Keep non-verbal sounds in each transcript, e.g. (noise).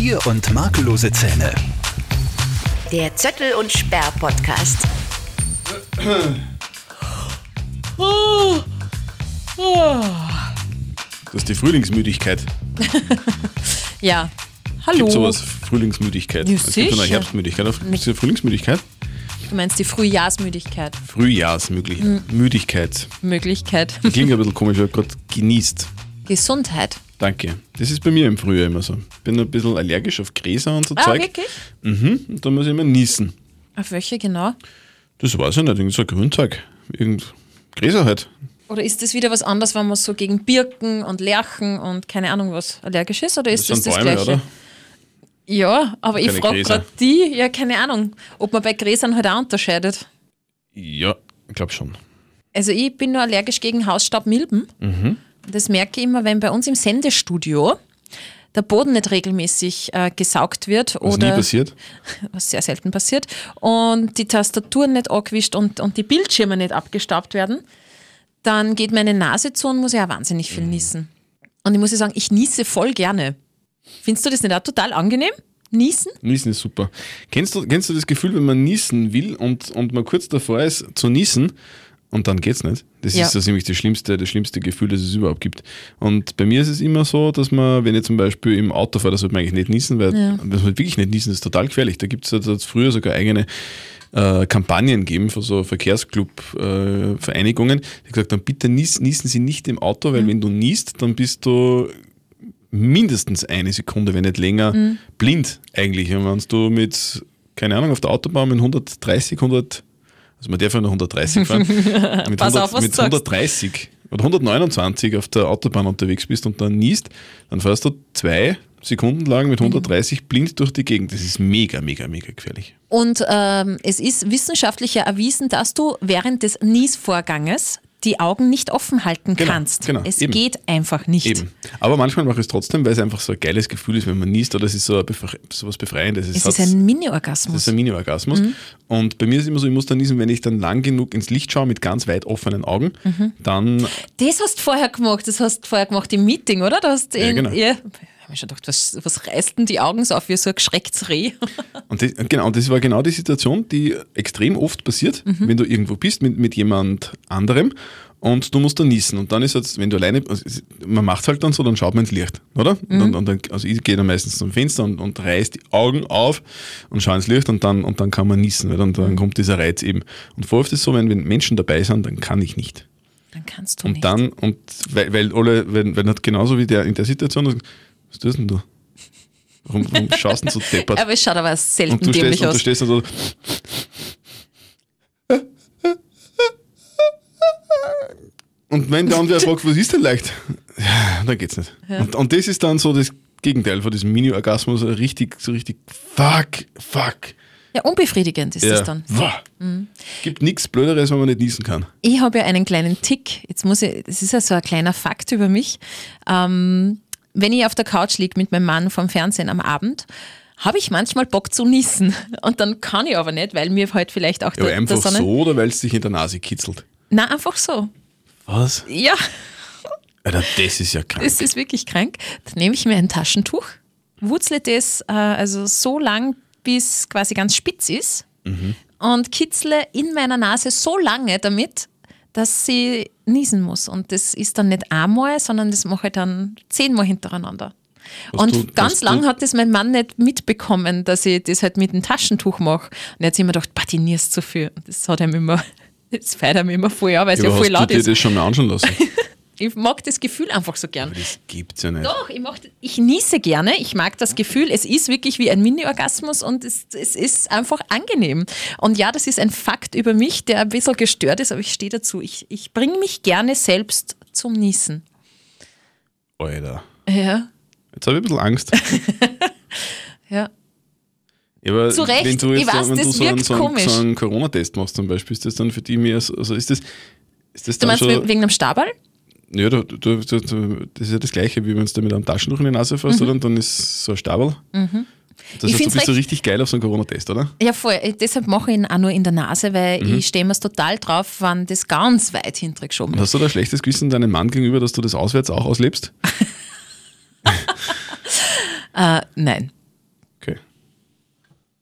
Schmier- und makellose Zähne. Der Zettel und Sperr Podcast. Das ist die Frühlingsmüdigkeit. (laughs) Ja. Hallo. Gibt sowas Frühlingsmüdigkeit? Ja, es gibt eine. Herbstmüdigkeit. Ist die Frühlingsmüdigkeit? Du meinst die Frühjahrsmüdigkeit. Frühjahrsmüdigkeit. Müdigkeit. Möglichkeit. Klingt ein bisschen komisch, ich habe gerade genießt. Gesundheit. Danke. Das ist bei mir im Frühjahr immer so. Bin ein bisschen allergisch auf Gräser und so Ah, Zeug. wirklich? Mhm. Und da muss ich immer niesen. Auf welche genau? Das weiß ich nicht, irgend so ein Grünzeug. Irgend Gräser halt. Oder ist das wieder was anderes, wenn man so gegen Birken und Lerchen und keine Ahnung was allergisch ist? Oder ist das das, Bäume, Gleiche? oder? Ja, aber ich Keine frage Gräser. gerade die, ja, keine Ahnung, ob man bei Gräsern halt auch unterscheidet. Ja, ich glaube schon. Also ich bin nur allergisch gegen Hausstaubmilben. Mhm. Das merke ich immer, wenn bei uns im Sendestudio der Boden nicht regelmäßig äh, gesaugt wird Was nie oder passiert. (laughs) was sehr selten passiert, und die Tastaturen nicht angewischt und, und die Bildschirme nicht abgestaubt werden, dann geht meine Nase zu und muss ja wahnsinnig Mhm. viel niesen. Und ich muss ja sagen, ich niese voll gerne. Findest du das nicht auch total angenehm? Niesen? Niesen ist super. Kennst du, kennst du das Gefühl, wenn man niesen will und, und man kurz davor ist zu niesen und dann geht's nicht? Das Ja. ist das nämlich das schlimmste, das schlimmste Gefühl, das es überhaupt gibt. Und bei mir ist es immer so, dass man, wenn ich zum Beispiel im Auto fahre, da sollte man eigentlich nicht niesen, weil Ja. das sollte wirklich nicht niesen, das ist total gefährlich. Da gibt es früher sogar eigene äh, Kampagnen gegeben von so Verkehrsclub-Vereinigungen, die gesagt haben, bitte nies, niesen Sie nicht im Auto, Mhm. weil wenn du niest, dann bist du mindestens eine Sekunde, wenn nicht länger, Mhm. blind eigentlich. Und wenn du mit, keine Ahnung, auf der Autobahn mit 130, 100, also man darf ja nur 130 fahren, (laughs) mit, Pass auf, was mit du sagst. 130 oder 129 auf der Autobahn unterwegs bist und dann niest, dann fährst du zwei Sekunden lang Mhm. mit 130 blind durch die Gegend. Das ist mega, mega, mega gefährlich. Und ähm, es ist wissenschaftlich erwiesen, dass du während des Niesvorganges die Augen nicht offen halten Genau, kannst. genau, es eben. geht einfach nicht. Eben. Aber manchmal mache ich es trotzdem, weil es einfach so ein geiles Gefühl ist, wenn man niest oder es ist so, ein Befre so was Befreiendes. Es hat- ist ein Das Mini-Orgasmus. ist ein Mini-Orgasmus. Und bei mir ist es immer so, ich muss dann niesen, wenn ich dann lang genug ins Licht schaue mit ganz weit offenen Augen, dann Das hast du vorher gemacht, das hast du vorher gemacht im Meeting, oder? Du hast Ja, in, genau. ja, habe mir schon gedacht, was, was reißt denn die Augen so auf wie so ein geschrecktes Reh? (laughs) Und das, genau, und das war genau die Situation, die extrem oft passiert, wenn du irgendwo bist mit, mit jemand anderem und du musst dann niesen. Und dann ist jetzt, wenn du alleine, also es- man macht halt dann so, dann schaut man ins Licht, oder? Und dann, und dann, also ich gehe dann meistens zum Fenster und, und reiß die Augen auf und schaue ins Licht und dann, und dann kann man niesen, weil dann, dann kommt dieser Reiz eben. Und voll oft ist es so, wenn, wenn Menschen dabei sind, dann kann ich nicht. Dann kannst du Und nicht. dann, und weil, weil alle, wenn, wenn hat genauso wie der in der Situation, was tust denn du? Warum, warum schaust du denn so deppert? aber es schaut aber selten Und du stehst, dämlich und du aus. stehst dann so. Und wenn der andere fragt, was ist denn leicht? Ja, dann geht's nicht. Und, und das ist dann so das Gegenteil von diesem Mini-Orgasmus, so richtig, so richtig, fuck, fuck. Ja, unbefriedigend ist das dann. Wow. Gibt nichts Blöderes, wenn man nicht niesen kann. Ich habe ja einen kleinen Tick. Jetzt muss ich, das ist ja so ein kleiner Fakt über mich. Ähm, wenn ich auf der Couch liege mit meinem Mann vom Fernsehen am Abend, habe ich manchmal Bock zu niesen. (laughs) Und dann kann ich aber nicht, weil mir halt vielleicht auch Ja, der, einfach der Sonne. so oder weil es dich in der Nase kitzelt? Nein, einfach so. Was? Ja, Alter, das ist ja krank. das ist wirklich krank. Dann nehme ich mir ein Taschentuch, wurzle das äh, also so lang, bis quasi ganz spitz ist und kitzle in meiner Nase so lange damit, dass sie niesen muss. Und das ist dann nicht einmal, sondern das mache ich dann zehnmal hintereinander. Was und du- ganz lang du- hat das mein Mann nicht mitbekommen, dass ich das halt mit dem Taschentuch mache. Und er hat sich immer gedacht, "Bah, die nierst zu viel. Und das hat ihm immer, (laughs) das feiert ihm immer voll an, weil es ja, voll hast du laut dir ist. das schon mal anschauen lassen? (laughs) Ich mag das Gefühl einfach so gern. das gibt's ja nicht. Doch, ich, mag, ich niese gerne. Ich mag das Gefühl. Es ist wirklich wie ein Mini-Orgasmus und es, es ist einfach angenehm. Und ja, das ist ein Fakt über mich, der ein bisschen gestört ist, aber ich stehe dazu. Ich, ich bringe mich gerne selbst zum Niesen. Alter. Ja, Jetzt habe ich ein bisschen Angst. (laughs) ja. Aber Zu Recht, wenn du ich jetzt weiß, wenn das du so einen, so einen, so einen Corona-Test machst zum Beispiel, ist das dann für die mehr so, also ist das, ist das Du meinst schon, wegen einem Stabal? Ja, du, du, du, das ist ja das Gleiche, wie wenn du mit einem Taschentuch in die Nase fährst, oder? Und dann ist so ein Stabel. Das Mhm. Ich heißt, du bist so richtig geil auf so einen Corona-Test, oder? Ja, voll. Deshalb mache ich ihn auch nur in der Nase, weil Mhm. ich stehe mir total drauf, wenn das ganz weit hintergeschoben ist. Hast du da ein schlechtes Gewissen deinem Mann gegenüber, dass du das auswärts auch auslebst? (laughs) Äh, nein.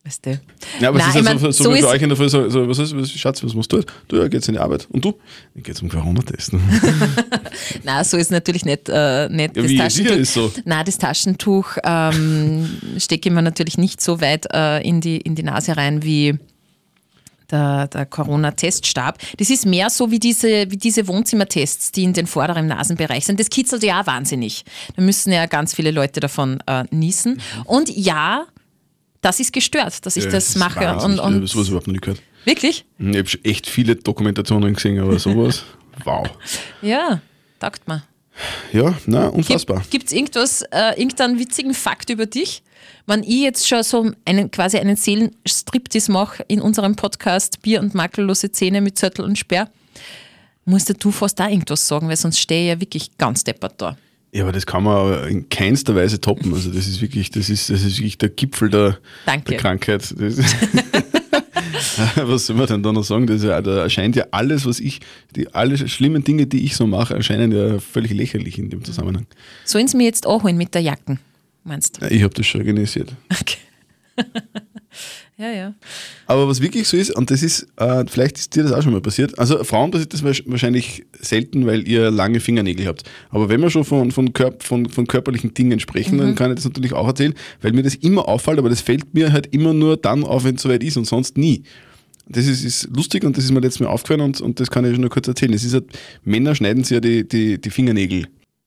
Weißt du? Ja, aber Nein, es ist mein, so, so, so wie bei euch in der Früh, so, so, was ist, was, Schatz, was musst du? Du, ja, geht's in die Arbeit. Und du? Ich gehe zum Corona-Test. (laughs) (laughs) Nein, so ist natürlich nicht, äh, nicht Ja, das wie, Taschentuch. ist so. Nein, das Taschentuch ähm, stecke ich mir natürlich nicht so weit äh, in, die, in die Nase rein wie der, der Corona-Teststab. Das ist mehr so wie diese, wie diese Wohnzimmertests, die in den vorderen Nasenbereich sind. Das kitzelt ja auch wahnsinnig. Da müssen ja ganz viele Leute davon äh, niesen. Und ja, das ist gestört, dass ich Ja, das ist mache. wahnsinnig. Und, und ich habe sowas überhaupt noch nicht gehört. wirklich? Ich habe schon echt viele Dokumentationen gesehen, aber sowas, (laughs) wow. Ja, taugt mir. Ja, na, unfassbar. Gibt es irgendwas, äh, irgendeinen witzigen Fakt über dich? Wenn ich jetzt schon so einen, quasi einen Seelenstriptease mache in unserem Podcast Bier und makellose Zähne mit Zörtel und Sperr, musst du fast da irgendwas sagen, weil sonst stehe ich ja wirklich ganz deppert da. Ja, aber das kann man aber in keinster Weise toppen. Also das ist wirklich, das ist, das ist wirklich der Gipfel der, der Krankheit. (laughs) Was soll man denn da noch sagen? Das ja, da erscheint ja alles, was ich, die alle schlimmen Dinge, die ich so mache, erscheinen ja völlig lächerlich in dem Zusammenhang. Sollen sie mir jetzt anholen mit der Jacken, meinst du? Ich habe das schon organisiert. Okay. (laughs) ja, ja. Aber was wirklich so ist, und das ist, äh, vielleicht ist dir das auch schon mal passiert, also Frauen passiert das wahrsch- wahrscheinlich selten, weil ihr lange Fingernägel habt. Aber wenn wir schon von, von, Körp von, von körperlichen Dingen sprechen, dann kann ich das natürlich auch erzählen, weil mir das immer auffällt, aber das fällt mir halt immer nur dann auf, wenn es soweit ist und sonst nie. Das ist, ist lustig und das ist mir letztes Mal aufgefallen und, und das kann ich schon nur kurz erzählen. Es ist halt, Männer schneiden sich ja die, die, die Fingernägel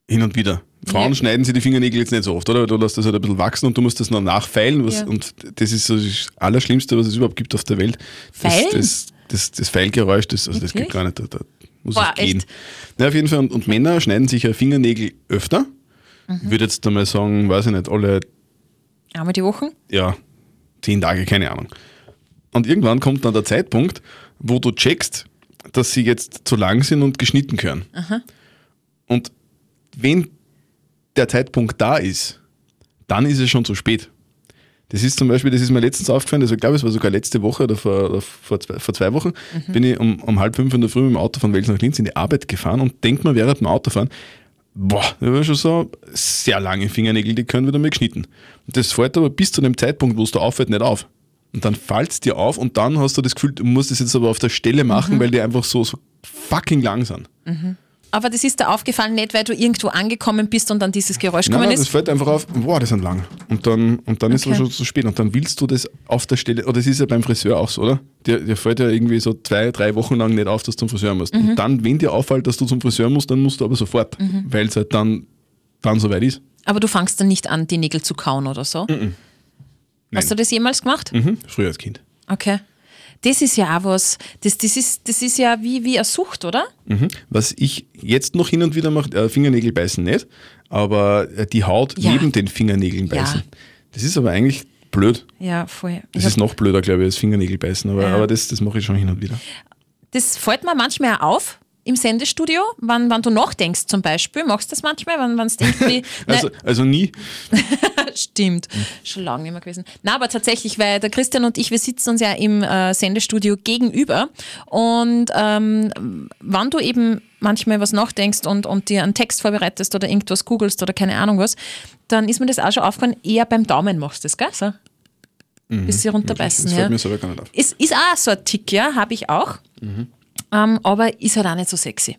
hin und wieder. Frauen Ja. schneiden sich die Fingernägel jetzt nicht so oft, oder? Du lässt das halt ein bisschen wachsen und du musst das noch nachfeilen. Was, Ja. Und das ist so das Allerschlimmste, was es überhaupt gibt auf der Welt. Das, Feilen? das, das, das Pfeilgeräusch, das, also das geht gar nicht. Da, da muss Boah, es gehen. echt? Na, auf jeden Fall. Und, und Männer schneiden sich ja Fingernägel öfter. Mhm. Würde jetzt einmal sagen, weiß ich nicht, alle Einmal die Woche? ja, zehn Tage, keine Ahnung. Und irgendwann kommt dann der Zeitpunkt, wo du checkst, dass sie jetzt zu lang sind und geschnitten gehören. Und wenn der Zeitpunkt da ist, dann ist es schon zu spät. Das ist zum Beispiel, das ist mir letztens aufgefallen, also ich glaube, es war sogar letzte Woche oder vor, oder vor, zwei, vor zwei Wochen, bin ich um, um halb fünf in der Früh mit dem Auto von Wels nach Linz in die Arbeit gefahren und denke mir während dem Autofahren, boah, da war schon so sehr lange Fingernägel, die können wieder mal geschnitten. Und das fällt aber bis zu dem Zeitpunkt, wo es dir auffällt, nicht auf. Und dann fällt es dir auf und dann hast du das Gefühl, du musst es jetzt aber auf der Stelle machen, weil die einfach so, so fucking lang sind. Aber das ist dir aufgefallen, nicht weil du irgendwo angekommen bist und dann dieses Geräusch Nein, gekommen nein, das ist. fällt einfach auf, wow, die sind lang. Und dann, und dann ist es schon zu spät. Und dann willst du das auf der Stelle, oder das ist ja beim Friseur auch so, oder? Der, der fällt ja irgendwie so zwei, drei Wochen lang nicht auf, dass du zum Friseur musst. Mhm. Und dann, wenn dir auffällt, dass du zum Friseur musst, dann musst du aber sofort, Mhm. weil es halt dann, dann soweit ist. Aber du fangst dann nicht an, die Nägel zu kauen oder so. Hast du das jemals gemacht? Mhm. Früher als Kind. Okay. Das ist ja auch was, das, das, ist, das ist ja wie, wie eine Sucht, oder? Mhm. Was ich jetzt noch hin und wieder mache, äh, Fingernägel beißen nicht, aber äh, die Haut Ja. neben den Fingernägeln Ja. beißen. Das ist aber eigentlich blöd. Ja, voll. Das ist noch blöder, glaube ich, als Fingernägel beißen, aber, Ja. aber das, das mache ich schon hin und wieder. Das fällt mir manchmal auf im Sendestudio, wann, wann du nachdenkst zum Beispiel. Machst du das manchmal, wenn es irgendwie. Also, also nie. (laughs) Stimmt. Schon lange nicht mehr gewesen. Na, aber tatsächlich, weil der Christian und ich, wir sitzen uns ja im äh, Sendestudio gegenüber. Und ähm, wann du eben manchmal was nachdenkst und, und dir einen Text vorbereitest oder irgendwas googelst oder keine Ahnung was, dann ist mir das auch schon aufgefallen, eher beim Daumen machst du das, gell? So. Bis sie runterbeißen. Das Ja. fällt mir selber gar nicht auf. Ist, ist auch so ein Tick, ja, habe ich auch. Ähm, aber ist halt auch nicht so sexy.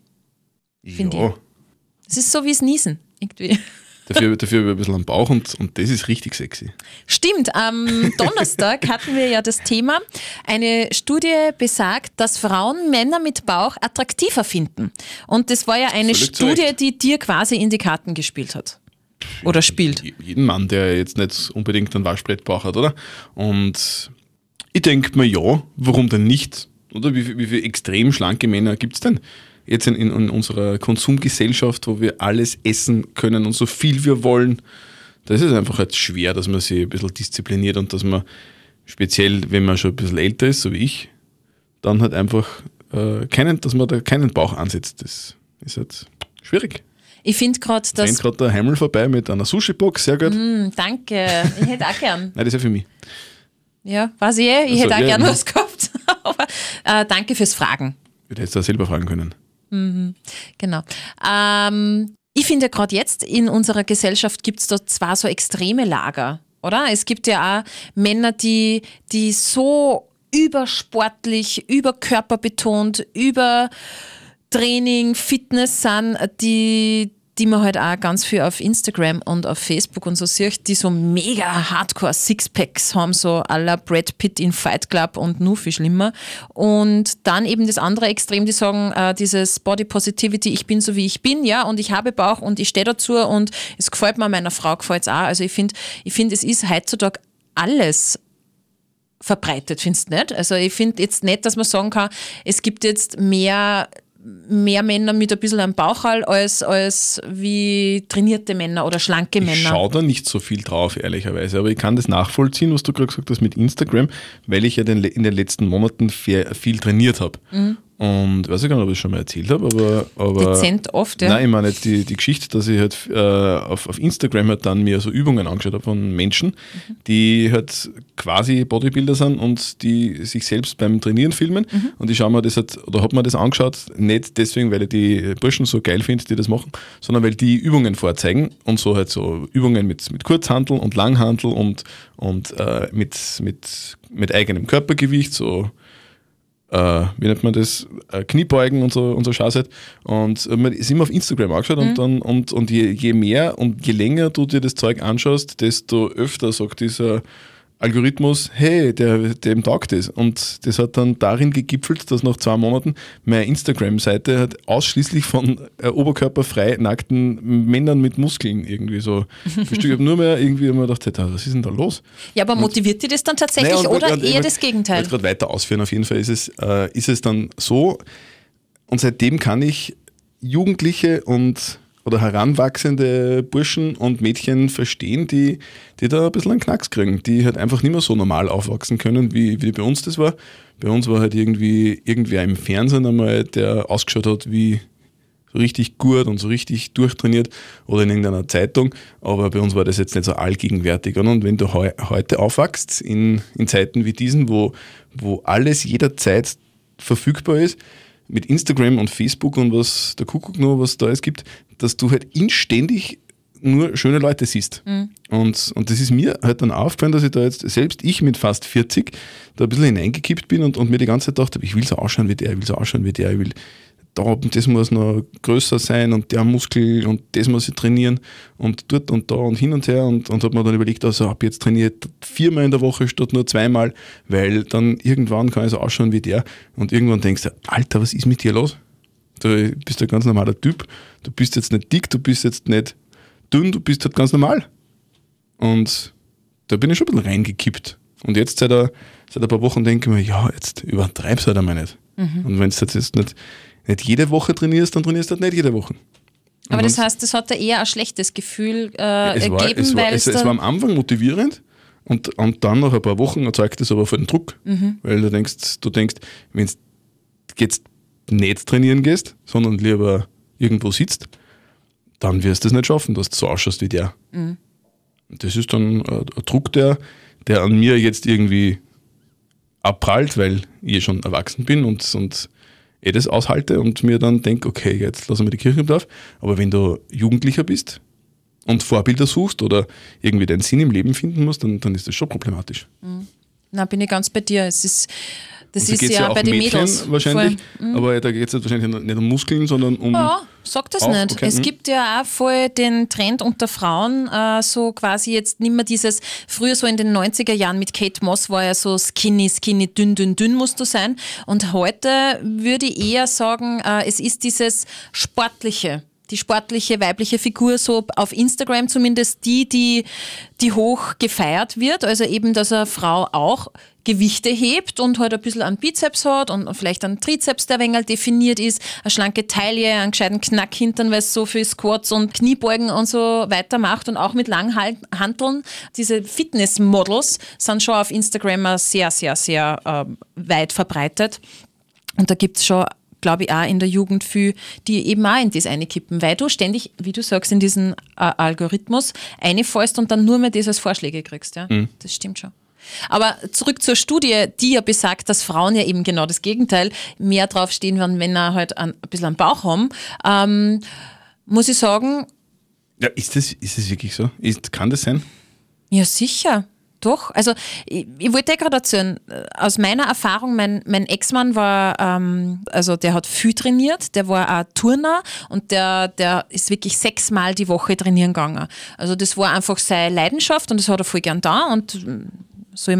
Finde ja. Das ist so wie das Niesen, irgendwie. (laughs) Dafür, dafür habe ich ein bisschen am Bauch und, und das ist richtig sexy. Stimmt, am (laughs) Donnerstag hatten wir ja das Thema. Eine Studie besagt, dass Frauen Männer mit Bauch attraktiver finden. Und das war ja eine Völlig Studie, die dir quasi in die Karten gespielt hat. Oder spielt. Je- Jeden Mann, der jetzt nicht unbedingt einen Waschbrettbauch hat, oder? Und ich denke mir, ja, warum denn nicht? Oder wie, wie viele extrem schlanke Männer gibt es denn? Jetzt in, in, in unserer Konsumgesellschaft, wo wir alles essen können und so viel wir wollen, da ist es einfach halt schwer, dass man sich ein bisschen diszipliniert und dass man, speziell wenn man schon ein bisschen älter ist, so wie ich, dann halt einfach äh, keinen, dass man da keinen Bauch ansetzt. Das ist halt schwierig. Ich finde gerade, dass. gerade der Heimel vorbei mit einer Sushi-Box, sehr gut. Hm, danke, ich hätte auch gern. (laughs) Nein, das ist ja für mich. Ja, weiß ich eh, ich Also, hätte auch ja, gern was gehabt. (laughs) Aber äh, danke fürs Fragen. Ich würde jetzt da selber fragen können. Genau. Ähm, ich finde gerade jetzt in unserer Gesellschaft gibt es da zwar so extreme Lager. oder? Es gibt ja auch Männer, die, die so übersportlich, überkörperbetont, über Training, Fitness sind, die, die man halt auch ganz viel auf Instagram und auf Facebook und so sieht, die so mega hardcore Sixpacks haben, so la Brad Pitt in Fight Club und nur viel schlimmer. Und dann eben das andere Extrem, die sagen, äh, dieses Body Positivity, ich bin so wie ich bin, ja, und ich habe Bauch und ich stehe dazu und es gefällt mir, meiner Frau gefällt es auch. Also ich finde, ich finde, es ist heutzutage alles verbreitet, findest du nicht? Also ich finde jetzt nicht, dass man sagen kann, es gibt jetzt mehr mehr Männer mit ein bisschen am Bauchhall als, als wie trainierte Männer oder schlanke Männer. Ich schaue da nicht so viel drauf, ehrlicherweise. Aber ich kann das nachvollziehen, was du gerade gesagt hast mit Instagram, weil ich ja den, in den letzten Monaten viel trainiert habe. Mhm. Und weiß ich gar nicht, ob ich es schon mal erzählt habe, aber. aber Dezent oft, ja. Nein, ich meine jetzt die, die Geschichte, dass ich halt äh, auf, auf Instagram halt dann mir so Übungen angeschaut habe von Menschen, mhm. die halt quasi Bodybuilder sind und die sich selbst beim Trainieren filmen. Mhm. Und ich schaue mir das halt, oder habe mir das angeschaut, nicht deswegen, weil ich die Burschen so geil finde, die das machen, sondern weil die Übungen vorzeigen und so halt so Übungen mit, mit Kurzhantel und Langhantel und, und äh, mit, mit, mit eigenem Körpergewicht, so äh, wie nennt man das, äh, Kniebeugen und so, und so Scheiße. Und äh, man ist immer auf Instagram angeschaut mhm. und, dann, und, und je, je mehr und je länger du dir das Zeug anschaust, desto öfter sagt dieser Algorithmus, hey, der, dem taugt das. Und das hat dann darin gegipfelt, dass nach zwei Monaten meine Instagram-Seite hat ausschließlich von äh, oberkörperfrei nackten Männern mit Muskeln irgendwie so (laughs) bestückt. Ich habe nur mehr irgendwie immer gedacht, hey, was ist denn da los? Ja, aber motiviert dich das dann tatsächlich naja, oder grad, eher das Gegenteil? Ich gerade weiter ausführen. Auf jeden Fall ist es, äh, ist es dann so und seitdem kann ich Jugendliche und oder heranwachsende Burschen und Mädchen verstehen, die, die da ein bisschen einen Knacks kriegen, die halt einfach nicht mehr so normal aufwachsen können, wie, wie bei uns das war. Bei uns war halt irgendwie irgendwer im Fernsehen einmal, der ausgeschaut hat wie so richtig gut und so richtig durchtrainiert oder in irgendeiner Zeitung, aber bei uns war das jetzt nicht so allgegenwärtig. Und wenn du heu heute aufwachst in, in Zeiten wie diesen, wo, wo alles jederzeit verfügbar ist, mit Instagram und Facebook und was der Kuckuck noch, was da es gibt, dass du halt inständig nur schöne Leute siehst. Mhm. Und, und das ist mir halt dann aufgefallen, dass ich da jetzt, selbst ich mit fast 40, da ein bisschen hineingekippt bin und, und mir die ganze Zeit dachte, ich will so ausschauen wie der, ich will so ausschauen wie der, ich will da, das muss noch größer sein und der Muskel und das muss ich trainieren und dort und da und hin und her und, und habe mir dann überlegt, also ab jetzt trainiert viermal in der Woche statt nur zweimal, weil dann irgendwann kann ich so ausschauen wie der und irgendwann denkst du, Alter, was ist mit dir los? Du bist ein ganz normaler Typ, du bist jetzt nicht dick, du bist jetzt nicht dünn, du bist halt ganz normal. Und da bin ich schon ein bisschen reingekippt. Und jetzt seit ein, seit ein paar Wochen denke ich mir, ja, jetzt übertreib's halt einmal nicht. Mhm. Und wenn du jetzt nicht nicht jede Woche trainierst, dann trainierst du halt nicht jede Woche. Aber das heißt, das hat dir eher ein schlechtes Gefühl äh, es war, es war, es, es war am Anfang motivierend und, und dann nach ein paar Wochen erzeugt es aber voll den Druck. Mhm. Weil du denkst, du denkst, wenn du jetzt nicht trainieren gehst, sondern lieber irgendwo sitzt, dann wirst du es nicht schaffen, dass du so ausschaust wie der. Mhm. Das ist dann ein, ein Druck, der, der an mir jetzt irgendwie abprallt, weil ich schon erwachsen bin und, und eh das aushalte und mir dann denke, okay, jetzt lassen wir die Kirche im Dorf. Aber wenn du Jugendlicher bist und Vorbilder suchst oder irgendwie deinen Sinn im Leben finden musst, dann, dann ist das schon problematisch. Mhm. Na, bin ich ganz bei dir. Es ist das und ist ja, ja bei den Mädchen Mädels wahrscheinlich, mhm. aber da geht es wahrscheinlich nicht um Muskeln, sondern um. Ja, sag das auch, nicht. Okay. Es mhm. gibt ja auch voll den Trend unter Frauen, äh, so quasi jetzt nicht mehr dieses, früher so in den 90er Jahren mit Kate Moss war ja so skinny, skinny, dünn, dünn, dünn musst du sein. Und heute würde ich eher sagen, äh, es ist dieses Sportliche die sportliche weibliche Figur, so auf Instagram zumindest die, die, die hoch gefeiert wird. Also eben, dass eine Frau auch Gewichte hebt und halt ein bisschen an Bizeps hat und vielleicht einen Trizeps, der wenig definiert ist, eine schlanke Taille, einen gescheiten Knack hintern, weil es so viel Squats und Kniebeugen und so weiter macht und auch mit langen Hanteln. Diese Fitnessmodels sind schon auf Instagram sehr, sehr, sehr äh, weit verbreitet. Und da gibt es schon glaube ich, auch in der Jugend viel, die eben auch in das eine kippen, weil du ständig, wie du sagst, in diesen äh, Algorithmus reinfallst und dann nur mehr das als Vorschläge kriegst. Ja? Mhm. Das stimmt schon. Aber zurück zur Studie, die ja besagt, dass Frauen ja eben genau das Gegenteil mehr draufstehen, wenn Männer halt ein, ein bisschen am Bauch haben, ähm, muss ich sagen. Ja, ist das, ist das wirklich so? Ist, kann das sein? Ja, sicher. Doch, also ich, ich wollte gerade erzählen, äh, aus meiner Erfahrung, mein, mein Ex-Mann war, ähm, also der hat viel trainiert, der war auch Turner und der, der ist wirklich sechsmal die Woche trainieren gegangen. Also das war einfach seine Leidenschaft und das hat er voll gern da und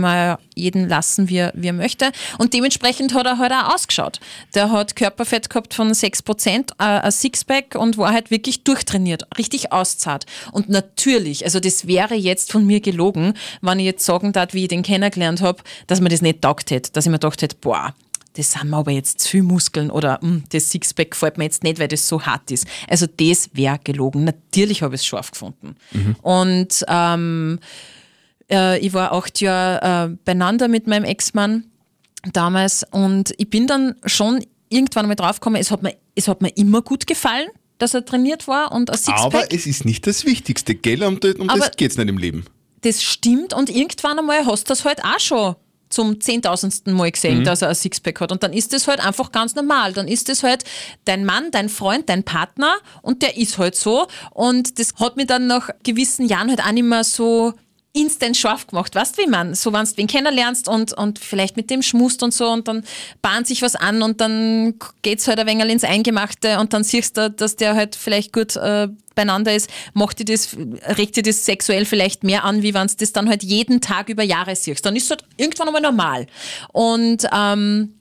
man ja jeden lassen, wie er, wie er möchte. Und dementsprechend hat er halt auch ausgeschaut. Der hat Körperfett gehabt von 6%, äh, ein Sixpack und war halt wirklich durchtrainiert, richtig auszahlt. Und natürlich, also das wäre jetzt von mir gelogen, wenn ich jetzt sagen darf, wie ich den kennengelernt habe, dass mir das nicht taugt hätte, dass ich mir gedacht hätte, boah, das sind mir aber jetzt zu viel Muskeln oder hm, das Sixpack gefällt mir jetzt nicht, weil das so hart ist. Also das wäre gelogen. Natürlich habe ich es scharf gefunden. Und ähm, äh, ich war acht Jahre äh, beieinander mit meinem Ex-Mann damals und ich bin dann schon irgendwann mal draufgekommen, es hat mir, es hat mir immer gut gefallen, dass er trainiert war und ein Sixpack. Aber es ist nicht das Wichtigste, gell? Um, das- um Aber- das geht es nicht im Leben. das stimmt und irgendwann einmal hast du das halt auch schon zum zehntausendsten Mal gesehen, dass er ein Sixpack hat. Und dann ist das halt einfach ganz normal. Dann ist das halt dein Mann, dein Freund, dein Partner und der ist halt so. Und das hat mir dann nach gewissen Jahren halt auch nicht mehr so instant scharf gemacht. Weißt du, wie man? So, wenn du wen kennenlernst und, und vielleicht mit dem schmust und so und dann bahnt sich was an und dann geht's halt ein wenig ins Eingemachte und dann siehst du, dass der halt vielleicht gut äh, beieinander ist, macht dir das, regt dir das sexuell vielleicht mehr an, wie wenn du das dann halt jeden Tag über Jahre siehst. Dann ist es halt irgendwann einmal normal. Und ähm,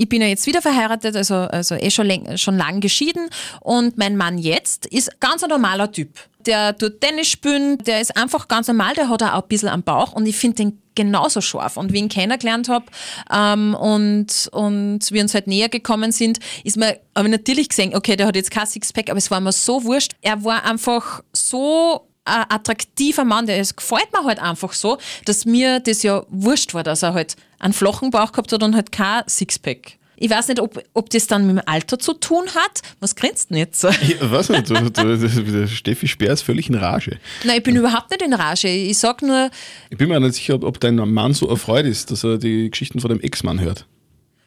ich bin ja jetzt wieder verheiratet, also, also eh schon, schon lang geschieden und mein Mann jetzt ist ganz ein normaler Typ. Der tut Tennis spielen, der ist einfach ganz normal, der hat auch ein bisschen am Bauch und ich finde den genauso scharf. Und wie ich ihn kennengelernt habe ähm, und, und wir uns halt näher gekommen sind, ist mir, ich natürlich gesehen, okay, der hat jetzt kein Sixpack, aber es war mir so wurscht. Er war einfach so ein attraktiver Mann, der ist, gefällt mir halt einfach so, dass mir das ja wurscht war, dass er halt einen flachen Bauch gehabt hat und halt kein Sixpack. Ich weiß nicht, ob, ob das dann mit dem Alter zu tun hat. Was grinst denn jetzt? (laughs) Ich weiß nicht, du, du, der Steffi Speer ist völlig in Rage. Nein, ich bin überhaupt nicht in Rage. Ich sag nur, Ich bin mir nicht sicher, ob, ob dein Mann so erfreut ist, dass er die Geschichten von dem Ex-Mann hört.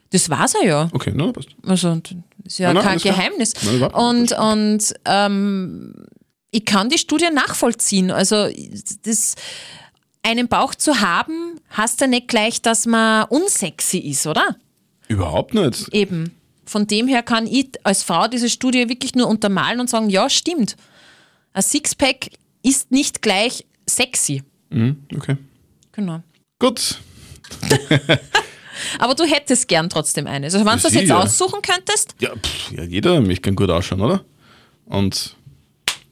das war's er ja. Okay, na, passt. Also, das ist ja Nein, nein, kein. Geheimnis. Nein, überhaupt und und ähm, ich kann die Studie nachvollziehen. Also, das, einen Bauch zu haben, heißt ja nicht gleich, dass man unsexy ist, oder? Überhaupt nicht. Eben. Von dem her kann ich als Frau diese Studie wirklich nur untermalen und sagen, ja, stimmt. Ein Sixpack ist nicht gleich sexy. Mhm, okay. Genau. Gut. (laughs) Aber du hättest gern trotzdem eine. Also wenn du das jetzt Sicher. aussuchen könntest, Ja, pff, ja, jeder mich kann gut ausschauen, oder? Und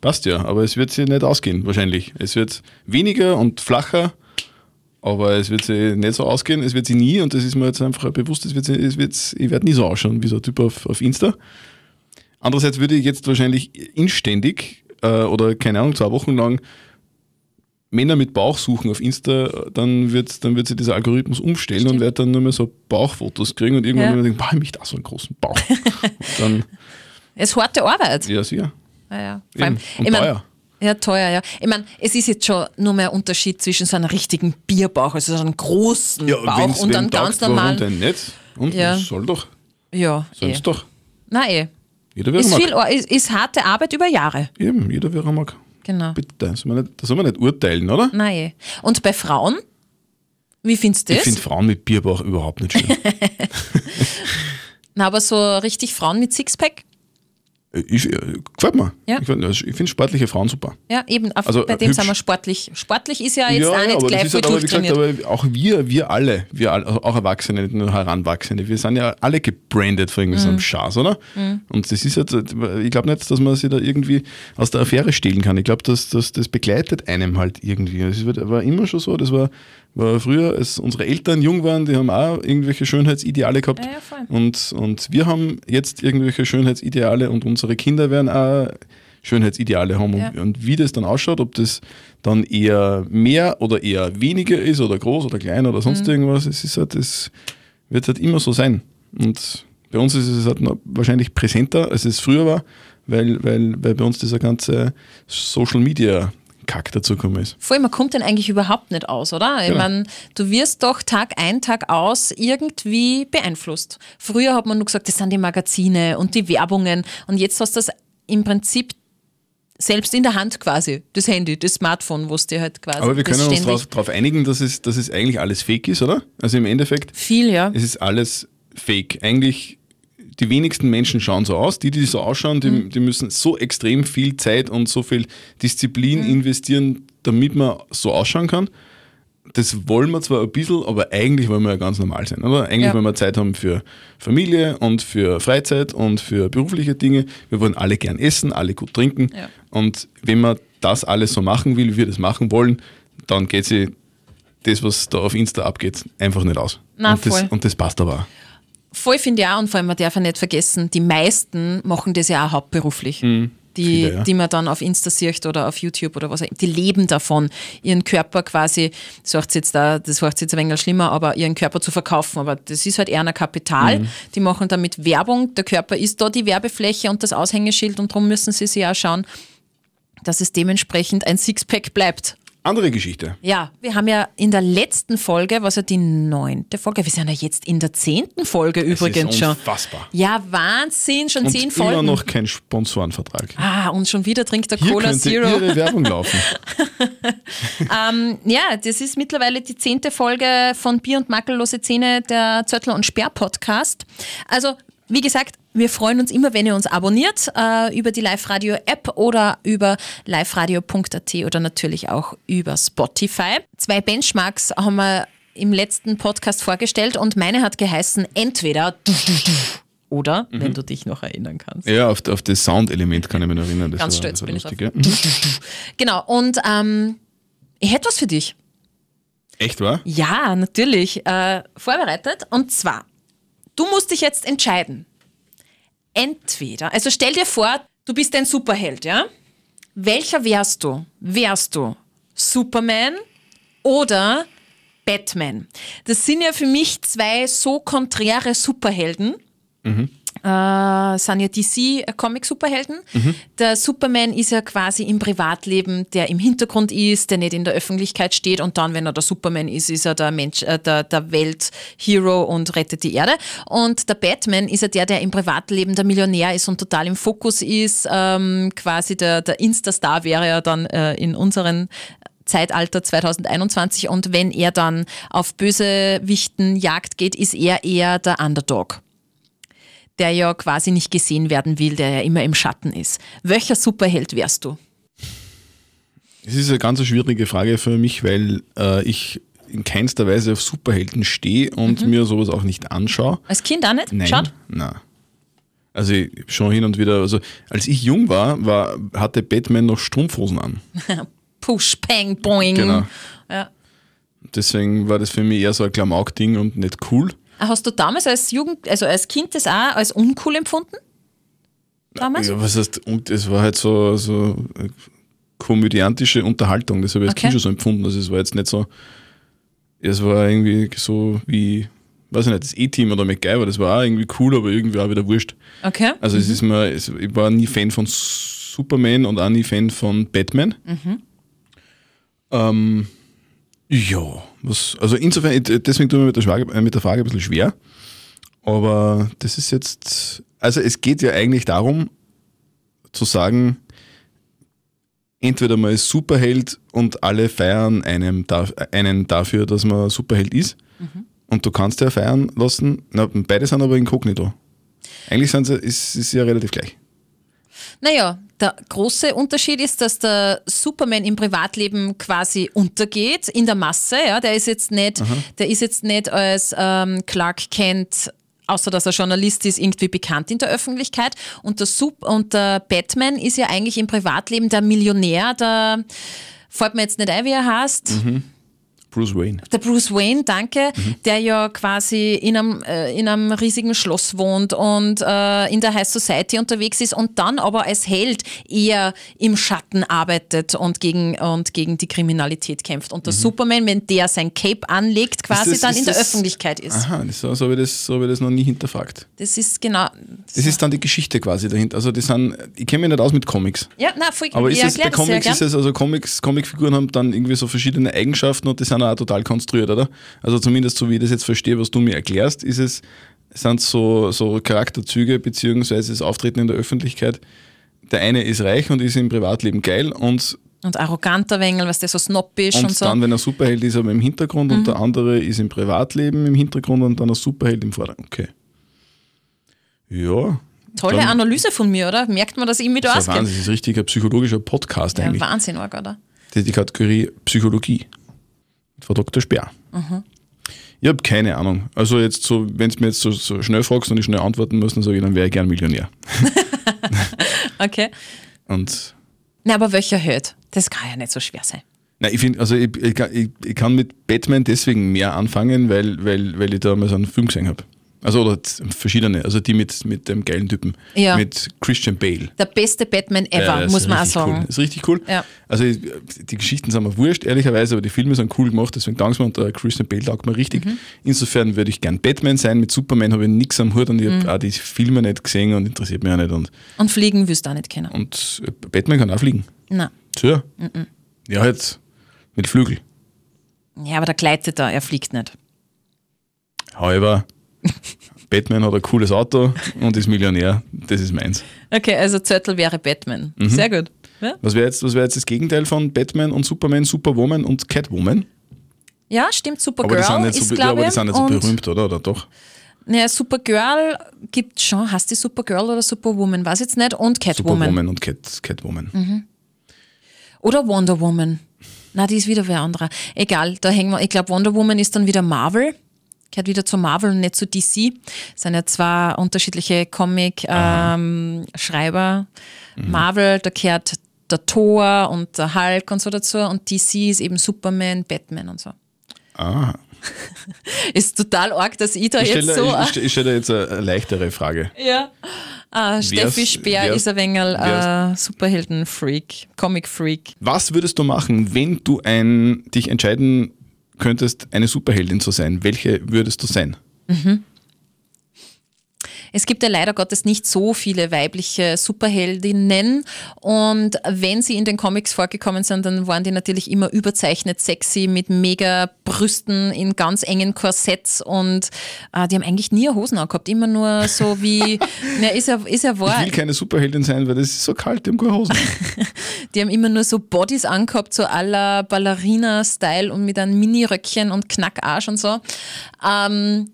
passt ja, aber es wird sich nicht ausgehen, wahrscheinlich. Es wird weniger und flacher, aber es wird sich nicht so ausgehen, es wird sie nie, und das ist mir jetzt einfach bewusst, es wird, sie- es wird, ich werde nie so ausschauen wie so ein Typ auf, auf Insta. Andererseits würde ich jetzt wahrscheinlich inständig äh, oder keine Ahnung, zwei Wochen lang Männer mit Bauch suchen auf Insta, dann wird, dann wird sich dieser Algorithmus umstellen und werde dann nur mehr so Bauchfotos kriegen und irgendwann Ja. ja. denken, boah, ich möchte auch so einen großen Bauch. (laughs) dann, es ist harte Arbeit. ja, sicher. Ja, ja. Vor allem. Und ich mein, teuer. Ja, teuer, ja. Ich meine, es ist jetzt schon nur mehr ein Unterschied zwischen so einem richtigen Bierbauch, also so einem großen Bauch wenn's und einem ganz taugt, warum normalen. denn nicht? Und Ja. soll doch. Ja, eh. Sonst doch. Nein, eh. Jeder, Ist, viel, ist, ist harte Arbeit über Jahre. Eben, jeder, wer er mag. Genau. Bitte, das soll man nicht, soll man nicht urteilen, oder? Nein, eh. Und bei Frauen? Wie findest du Ich das? finde Frauen mit Bierbauch überhaupt nicht schön. (laughs) Na, aber so richtig Frauen mit Sixpack? Ich, äh, gefällt mir. Ja. Ich, ich finde sportliche Frauen super. Ja, eben. Also, bei äh, dem sind hübsch. wir sportlich. Sportlich ist ja jetzt auch nicht gleich das voll halt aber, wie gesagt, aber auch wir, wir alle, wir alle, also auch Erwachsene, nicht nur Heranwachsende, wir sind ja alle gebrandet von Mhm. irgendeinem einem Schaß, oder? Und das ist halt, ich glaube nicht, dass man sich da irgendwie aus der Affäre stehlen kann. Ich glaube, dass, dass das begleitet einem halt irgendwie. Wird- war immer schon so, das war, war früher, als unsere Eltern jung waren, die haben auch irgendwelche Schönheitsideale gehabt. Ja, ja, und, und wir haben jetzt irgendwelche Schönheitsideale und unsere Kinder werden auch Schönheitsideale haben. Und, Ja. und wie das dann ausschaut, ob das dann eher mehr oder eher weniger ist oder groß oder klein oder sonst Mhm. irgendwas, es ist halt, das wird halt immer so sein. Und bei uns ist es halt wahrscheinlich präsenter, als es früher war, weil, weil, weil bei uns dieser ganze Social Media Kack dazugekommen ist. Vor allem, man kommt denn eigentlich überhaupt nicht aus, oder? Ich Genau. meine, du wirst doch Tag ein, Tag aus irgendwie beeinflusst. Früher hat man nur gesagt, das sind die Magazine und die Werbungen und jetzt hast du das im Prinzip selbst in der Hand quasi, das Handy, das Smartphone, wo es dir halt quasi. Aber wir können uns darauf einigen, dass es, dass es eigentlich alles fake ist, oder? Also im Endeffekt, Viel, ja. es ist alles fake. Eigentlich, die wenigsten Menschen schauen so aus. Die, die so ausschauen, die, Mhm. die müssen so extrem viel Zeit und so viel Disziplin Mhm. investieren, damit man so ausschauen kann. Das wollen wir zwar ein bisschen, aber eigentlich wollen wir ja ganz normal sein, oder? Eigentlich Ja. wollen wir Zeit haben für Familie und für Freizeit und für berufliche Dinge. Wir wollen alle gern essen, alle gut trinken. Ja. Und wenn man das alles so machen will, wie wir das machen wollen, dann geht sich das, was da auf Insta abgeht, einfach nicht aus. Na, und, das, voll. und das passt aber auch. Voll finde ich auch und vor allem, man darf ja nicht vergessen, die meisten machen das ja auch hauptberuflich. Die, Mhm. Viele, ja. die man dann auf Insta sieht oder auf YouTube oder was auch immer, die leben davon, ihren Körper quasi, das hört jetzt da, das hört jetzt ein wenig schlimmer, aber ihren Körper zu verkaufen. Aber das ist halt eher ein Kapital. Mhm. Die machen damit Werbung. Der Körper ist da die Werbefläche und das Aushängeschild und darum müssen sie sich auch schauen, dass es dementsprechend ein Sixpack bleibt. Andere Geschichte. Ja, wir haben ja in der letzten Folge, was ja die neunte Folge, wir sind ja jetzt in der zehnten Folge übrigens ist schon. unfassbar. Ja, Wahnsinn, schon Und zehn immer Folgen. noch kein Sponsorenvertrag. ah, und schon wieder trinkt der Hier Cola könnte Zero. Ihre Werbung laufen. (laughs) Ja, das ist mittlerweile die zehnte Folge von Bier und Makellose Zähne, der Zöttler und Sperr Podcast. Also, wie gesagt, wir freuen uns immer, wenn ihr uns abonniert äh, über die Live-Radio-App oder über liveradio.at oder natürlich auch über Spotify. Zwei Benchmarks haben wir im letzten Podcast vorgestellt und meine hat geheißen entweder oder, wenn du dich noch erinnern kannst. Ja, auf, auf das Soundelement kann ich mich noch erinnern. Das Ganz war, stolz bin ich lustig, ja. Genau, und ähm, ich hätte was für dich. Echt, wahr? Ja, natürlich. Äh, vorbereitet. Und zwar, du musst dich jetzt entscheiden. Entweder, also stell dir vor, du bist ein Superheld, ja? Welcher wärst du? Wärst du Superman oder Batman? Das sind ja für mich zwei so konträre Superhelden. Äh, sind ja DC-Comic-Superhelden. Der Superman ist ja quasi im Privatleben, der im Hintergrund ist, der nicht in der Öffentlichkeit steht und dann, wenn er der Superman ist, ist er der Mensch, äh, der, der Welt-Hero und rettet die Erde. Und der Batman ist ja der, der im Privatleben der Millionär ist und total im Fokus ist. Ähm, quasi der, der Insta-Star wäre er dann äh, in unseren Zeitalter 2021 und wenn er dann auf Bösewichten Jagd geht, ist er eher der Underdog der ja quasi nicht gesehen werden will, der ja immer im Schatten ist. Welcher Superheld wärst du? Es ist eine ganz schwierige Frage für mich, weil äh, ich in keinster Weise auf Superhelden stehe und mir sowas auch nicht anschaue. Als Kind auch nicht? Nein. Schaut. Nein. Also ich schon hin und wieder, also als ich jung war, war hatte Batman noch Strumpfhosen an. (laughs) Push, Pang, Boing. Genau. Ja. Deswegen war das für mich eher so ein Klamauk-Ding und nicht cool. Hast du damals als Jugend, also als Kind das auch als uncool empfunden? Damals? Ja, was heißt, und es war halt so, so komödiantische Unterhaltung, das habe ich als Okay. Kind schon so empfunden. Also es war jetzt nicht so, es war irgendwie so wie, weiß ich nicht, das E-Team oder MacGyver, das war auch irgendwie cool, aber irgendwie auch wieder wurscht. Okay. Also es ist mir, es, ich war nie Fan von Superman und auch nie Fan von Batman. Ähm, ja, was, also insofern, deswegen ich mir mit der, Frage, äh, mit der Frage ein bisschen schwer. Aber das ist jetzt, also es geht ja eigentlich darum, zu sagen, entweder man ist Superheld und alle feiern einem einen dafür, dass man Superheld ist. Und du kannst ja feiern lassen. Na, beide sind aber inkognito. Eigentlich sind sie, ist, ist ja relativ gleich. Naja, der große Unterschied ist, dass der Superman im Privatleben quasi untergeht in der Masse. Ja, der ist jetzt nicht, der ist jetzt nicht als ähm, Clark Kent außer dass er Journalist ist, irgendwie bekannt in der Öffentlichkeit. Und der, Sup und der Batman ist ja eigentlich im Privatleben der Millionär, der fällt mir jetzt nicht ein, wie er heißt. Bruce Wayne. Der Bruce Wayne, danke, der ja quasi in einem, äh, in einem riesigen Schloss wohnt und äh, in der High Society unterwegs ist und dann aber als Held eher im Schatten arbeitet und gegen, und gegen die Kriminalität kämpft. Und der Superman, wenn der sein Cape anlegt, quasi das- dann in der das- Öffentlichkeit ist. Aha, das, so habe ich, das, so habe ich das noch nie hinterfragt. Das ist genau. Das ist dann die Geschichte quasi dahinter. Also das sind, ich kenne mich nicht aus mit Comics. Ja, na, voll, Aber ist ich es, bei Comics ist es, also Comics, Comicfiguren haben dann irgendwie so verschiedene Eigenschaften und die sind auch total konstruiert, oder? Also zumindest so wie ich das jetzt verstehe, was du mir erklärst, ist es, sind so, so Charakterzüge beziehungsweise das Auftreten in der Öffentlichkeit, der eine ist reich und ist im Privatleben geil und, Und arroganter Wengel, was der so snobbisch und, und so. dann, wenn er Superheld ist, aber im Hintergrund und der andere ist im Privatleben im Hintergrund und dann ein Superheld im Vordergrund. Okay. Ja. Tolle dann- Analyse von mir, oder? Merkt man, dass ich mich da? Wahnsinn, das ist richtig ein psychologischer Podcast Ja, eigentlich. Wahnsinn, arg, oder? Das ist die Kategorie Psychologie. Frau Dr. Speer. Mhm. Ich habe keine Ahnung. Also jetzt so, wenn du mir jetzt so, so schnell fragst und ich schnell antworten muss, dann sage ich, dann wäre ich gern Millionär. (laughs) Okay. Und Na, aber welcher Held? Das kann ja nicht so schwer sein. nein, ich finde, also ich, ich, ich kann mit Batman deswegen mehr anfangen, weil, weil, weil ich da mal so einen Film gesehen habe. Also oder verschiedene, also die mit, mit dem geilen Typen. Ja. Mit Christian Bale. Der beste Batman ever, Ja, muss man auch sagen. Cool. Ist richtig cool. Ja. Also die Geschichten sind mir wurscht, ehrlicherweise, aber die Filme sind cool gemacht, deswegen danke mir und der Christian Bale taugt mir richtig. Mhm. Insofern würde ich gern Batman sein. Mit Superman habe ich nichts am Hut und ich Mhm. habe auch die Filme nicht gesehen und interessiert mich auch nicht. Und, Und fliegen willst du auch nicht kennen. und äh, Batman kann auch fliegen. Na. Tja. Ja, halt mit Flügel. Ja, aber der gleitet da, er fliegt nicht. However, Batman hat ein cooles Auto und ist Millionär. Das ist meins. Okay, also Zöttl wäre Batman. Mhm. Sehr gut. Ja? Was wäre jetzt, was wär jetzt das Gegenteil von Batman und Superman, Superwoman und Catwoman? Ja, stimmt. Aber Supergirl die sind nicht ist, so, ja, glaube aber die sind nicht so berühmt, oder? Oder doch? Naja, Supergirl gibt schon. Hast die Supergirl oder Superwoman? Weiß jetzt nicht. Und Catwoman. Superwoman und Cat, Catwoman. Mhm. Oder Wonder Woman. Na, die ist wieder wer anderer. Egal, da hängen wir. Ich glaube, Wonder Woman ist dann wieder Marvel. Gehört wieder zu Marvel und nicht zu DC. Das sind ja zwei unterschiedliche Comic-Schreiber. Mhm. Marvel, da gehört der Thor und der Hulk und so dazu. Und DC ist eben Superman, Batman und so. Ah. (laughs) Ist total arg, dass ich da Ich jetzt stelle so. ich, ich stell dir jetzt eine, leichtere Frage. ja. Ah, Steffi Speer ist ein wenig äh, Superhelden-Freak, Comic-Freak. Was würdest du machen, wenn du ein, dich entscheiden könntest, eine Superheldin zu sein? Welche würdest du sein? Es gibt ja leider Gottes nicht so viele weibliche Superheldinnen und wenn sie in den Comics vorgekommen sind, dann waren die natürlich immer überzeichnet sexy mit mega Brüsten in ganz engen Korsetts und äh, die haben eigentlich nie Hosen angehabt, immer nur so wie, (laughs) na, ist ja, ist ja wahr, Ich will keine Superheldin sein, weil das ist so kalt, die haben keine Hosen. (laughs) die haben immer nur so Bodies angehabt, so la Ballerina-Style und mit einem Mini-Röckchen und Knackarsch und so. Ähm,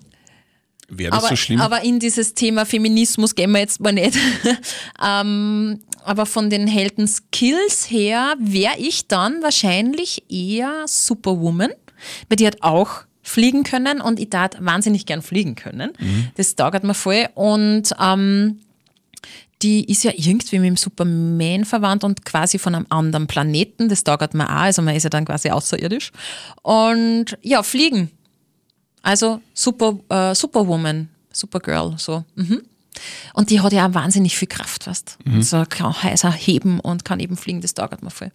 Wäre das aber, so schlimm? aber in dieses Thema Feminismus gehen wir jetzt mal nicht. (laughs) ähm, aber von den Helden-Skills her wäre ich dann wahrscheinlich eher Superwoman, weil die hat auch fliegen können und ich tat wahnsinnig gern fliegen können. Mhm. Das taugert mir voll und ähm, die ist ja irgendwie mit dem Superman verwandt und quasi von einem anderen Planeten. Das taugert mir auch, also man ist ja dann quasi außerirdisch. Und ja, fliegen. Also Super, äh, Superwoman, Supergirl, so. Mhm. Und die hat ja auch wahnsinnig viel Kraft, weißt Mhm. Also kann Häuser heben und kann eben fliegen, das taugert mir voll.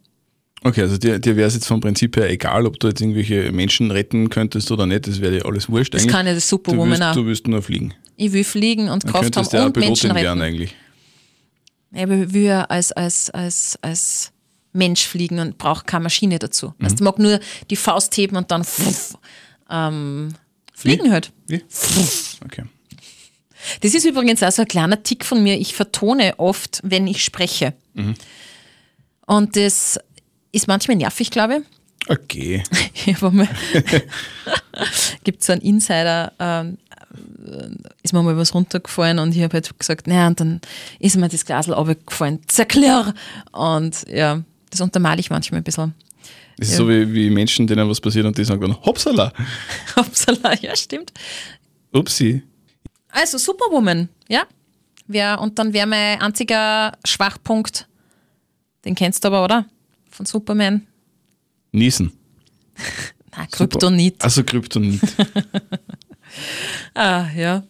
Okay, also dir, dir wäre es jetzt vom Prinzip her egal, ob du jetzt irgendwelche Menschen retten könntest oder nicht, das wäre dir alles wurscht. Das eigentlich. kann ja das du Superwoman willst, auch. du willst nur fliegen. Ich will fliegen und Dann Kraft haben ja auch und Menschen Pilotin werden retten. eigentlich. Ich will ja als, als, als, als Mensch fliegen und brauche keine Maschine dazu. Mhm. Weißt, du mag nur die Faust heben und dann pfuff, ähm, fliegen halt. Wie? Okay. Das ist übrigens auch so ein kleiner Tick von mir. Ich vertone oft, wenn ich spreche. Und das ist manchmal nervig, glaube ich. Okay. (laughs) (laughs) Gibt so einen Insider, ähm, äh, ist mir mal was runtergefallen und ich habe halt gesagt, naja, und dann ist mir das Glasl runtergefallen, zerklirr. Und ja, das untermale ich manchmal ein bisschen. Das ist Ja. so wie, wie Menschen, denen was passiert und die sagen dann, Hopsala, (laughs) Upsala, ja, stimmt. upsi. Also Superwoman, ja. Wär, und dann wäre mein einziger Schwachpunkt, den kennst du aber, oder? Von Superman. Niesen. (laughs) Na, Kryptonit. Also Kryptonit. (laughs) Ah, ja.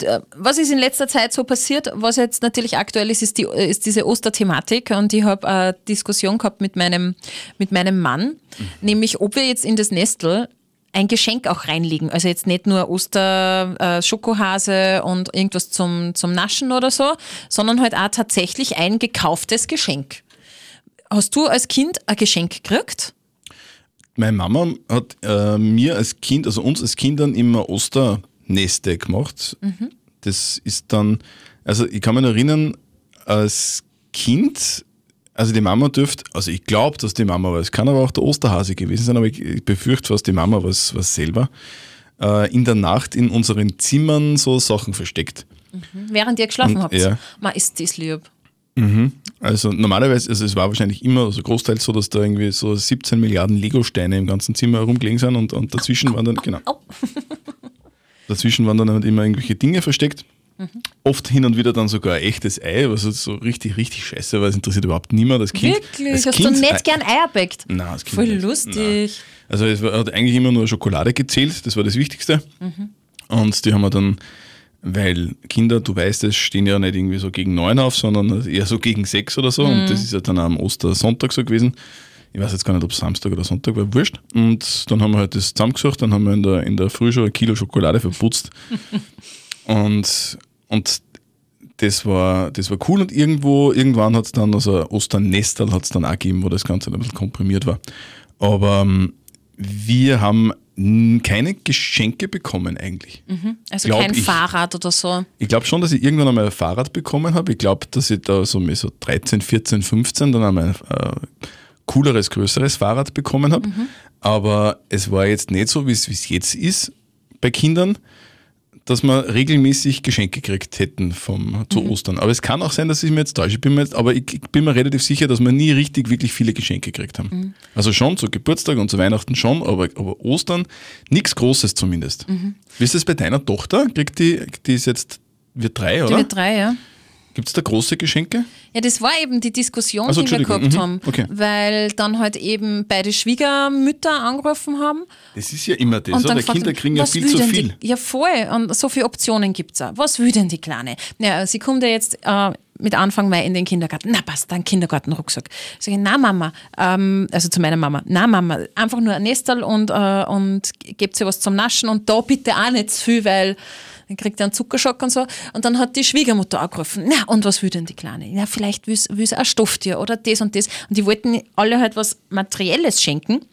D- Was ist in letzter Zeit so passiert, was jetzt natürlich aktuell ist, ist, die, ist diese Osterthematik und ich habe eine Diskussion gehabt mit meinem, mit meinem Mann, nämlich ob wir jetzt in das Nestel ein Geschenk auch reinlegen. Also jetzt nicht nur Oster, äh, Schokohase und irgendwas zum, zum Naschen oder so, sondern halt auch tatsächlich ein gekauftes Geschenk. Hast du als Kind ein Geschenk gekriegt? Meine Mama hat äh, mir als Kind, also uns als Kindern immer Osterneste gemacht. Mhm. Das ist dann, also ich kann mich erinnern, als Kind, also die Mama dürfte, also ich glaube, dass die Mama war, es kann aber auch der Osterhase gewesen sein, aber ich, ich befürchte fast, die Mama war es selber, äh, in der Nacht in unseren Zimmern so Sachen versteckt. Während ihr geschlafen Und- habt. ja. Ma, ist das lieb. Also normalerweise, also es war wahrscheinlich immer, also großteils so, dass da irgendwie so 17 Milliarden Lego-Steine im ganzen Zimmer herumgelegen sind und, und dazwischen waren dann, genau, Au. (laughs) dazwischen waren dann halt immer irgendwelche Dinge versteckt. Mhm. Oft hin und wieder dann sogar ein echtes Ei, was halt so richtig, richtig scheiße, weil es interessiert überhaupt niemand. Das kind, Wirklich? als Hast kind, du nicht gern Eier backt? Nein, als Kind Voll nicht. lustig. Also es war, hat eigentlich immer nur Schokolade gezählt, das war das Wichtigste. Und die haben wir dann, weil Kinder, du weißt es, stehen ja nicht irgendwie so gegen neun auf, sondern eher so gegen sechs oder so. Und das ist ja dann am Ostersonntag so gewesen. Ich weiß jetzt gar nicht, ob es Samstag oder Sonntag war, wurscht. Und dann haben wir halt das zusammengesucht, dann haben wir in der, in der Früh schon ein Kilo Schokolade verputzt. (laughs) und, und das war, das war cool und irgendwo, irgendwann hat es dann, also Osternestel hat es dann auch gegeben, wo das Ganze ein bisschen komprimiert war. Aber ähm, wir haben keine Geschenke bekommen eigentlich. Also Glaub kein ich. Fahrrad oder so. Ich glaube schon, dass ich irgendwann einmal ein Fahrrad bekommen habe. Ich glaube, dass ich da so mit so 13, 14, 15 dann einmal ein äh, cooleres, größeres Fahrrad bekommen habe. Aber es war jetzt nicht so, wie es es jetzt ist bei Kindern, dass wir regelmäßig Geschenke gekriegt hätten vom, zu Ostern. Aber es kann auch sein, dass ich mir jetzt täusche. Ich bin mir jetzt, aber ich, bin mir relativ sicher, dass wir nie richtig wirklich viele Geschenke gekriegt haben. Also schon zu Geburtstag und zu Weihnachten schon, aber, aber Ostern nichts Großes zumindest. Wie ist das bei deiner Tochter? Kriegt die, die ist jetzt, wird drei, Die oder? wird drei, ja. Gibt es da große Geschenke? Ja, das war eben die Diskussion, Ach so, die wir gehabt mhm, haben. okay. Weil dann halt eben beide Schwiegermütter angerufen haben. Das ist ja immer das, Und oder? gefragt Kinder kriegen ja viel zu viel. Die, ja, voll. Und so viele Optionen gibt es auch. Was will denn die Kleine? Ja, sie kommt ja jetzt äh, mit Anfang Mai in den Kindergarten. Na, passt, dann Kindergartenrucksack. Sag ich, na Mama, ähm, also zu meiner Mama, na Mama, einfach nur ein Nestel und, äh, und gebt sie was zum Naschen und da bitte auch nicht zu viel, weil dann kriegt er einen Zuckerschock und so. Und dann hat die Schwiegermutter angerufen. Na, und was will denn die Kleine? Ja, vielleicht will sie ein Stofftier oder das und das. Und die wollten alle halt was Materielles schenken.